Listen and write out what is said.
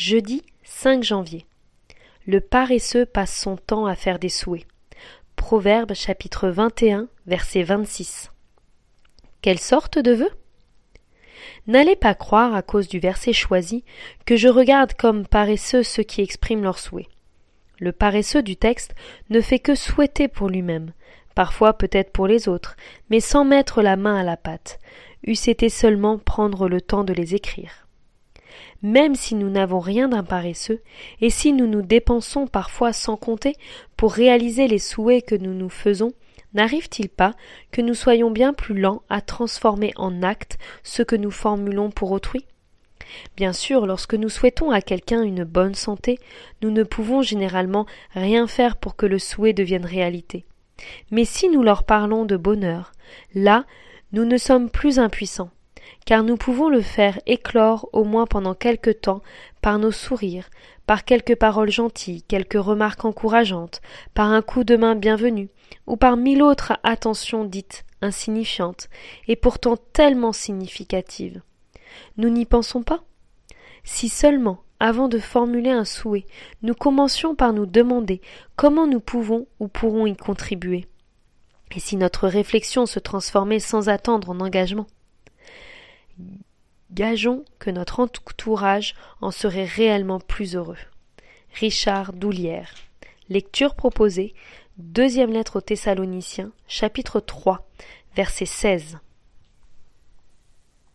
Jeudi 5 janvier. Le paresseux passe son temps à faire des souhaits. Proverbe chapitre 21 verset 26. Quelle sorte de vœux N'allez pas croire, à cause du verset choisi, que je regarde comme paresseux ceux qui expriment leurs souhaits. Le paresseux du texte ne fait que souhaiter pour lui-même, parfois peut-être pour les autres, mais sans mettre la main à la pâte, eussent été seulement prendre le temps de les écrire même si nous n'avons rien d'un paresseux, et si nous nous dépensons parfois sans compter pour réaliser les souhaits que nous nous faisons, n'arrive-t-il pas que nous soyons bien plus lents à transformer en actes ce que nous formulons pour autrui? Bien sûr, lorsque nous souhaitons à quelqu'un une bonne santé, nous ne pouvons généralement rien faire pour que le souhait devienne réalité. Mais si nous leur parlons de bonheur, là, nous ne sommes plus impuissants car nous pouvons le faire éclore au moins pendant quelque temps par nos sourires, par quelques paroles gentilles, quelques remarques encourageantes, par un coup de main bienvenu, ou par mille autres attentions dites insignifiantes, et pourtant tellement significatives. Nous n'y pensons pas? Si seulement, avant de formuler un souhait, nous commencions par nous demander comment nous pouvons ou pourrons y contribuer. Et si notre réflexion se transformait sans attendre en engagement? Gageons que notre entourage en serait réellement plus heureux. Richard Doulière. Lecture proposée. Deuxième lettre aux Thessaloniciens, chapitre 3, verset 16.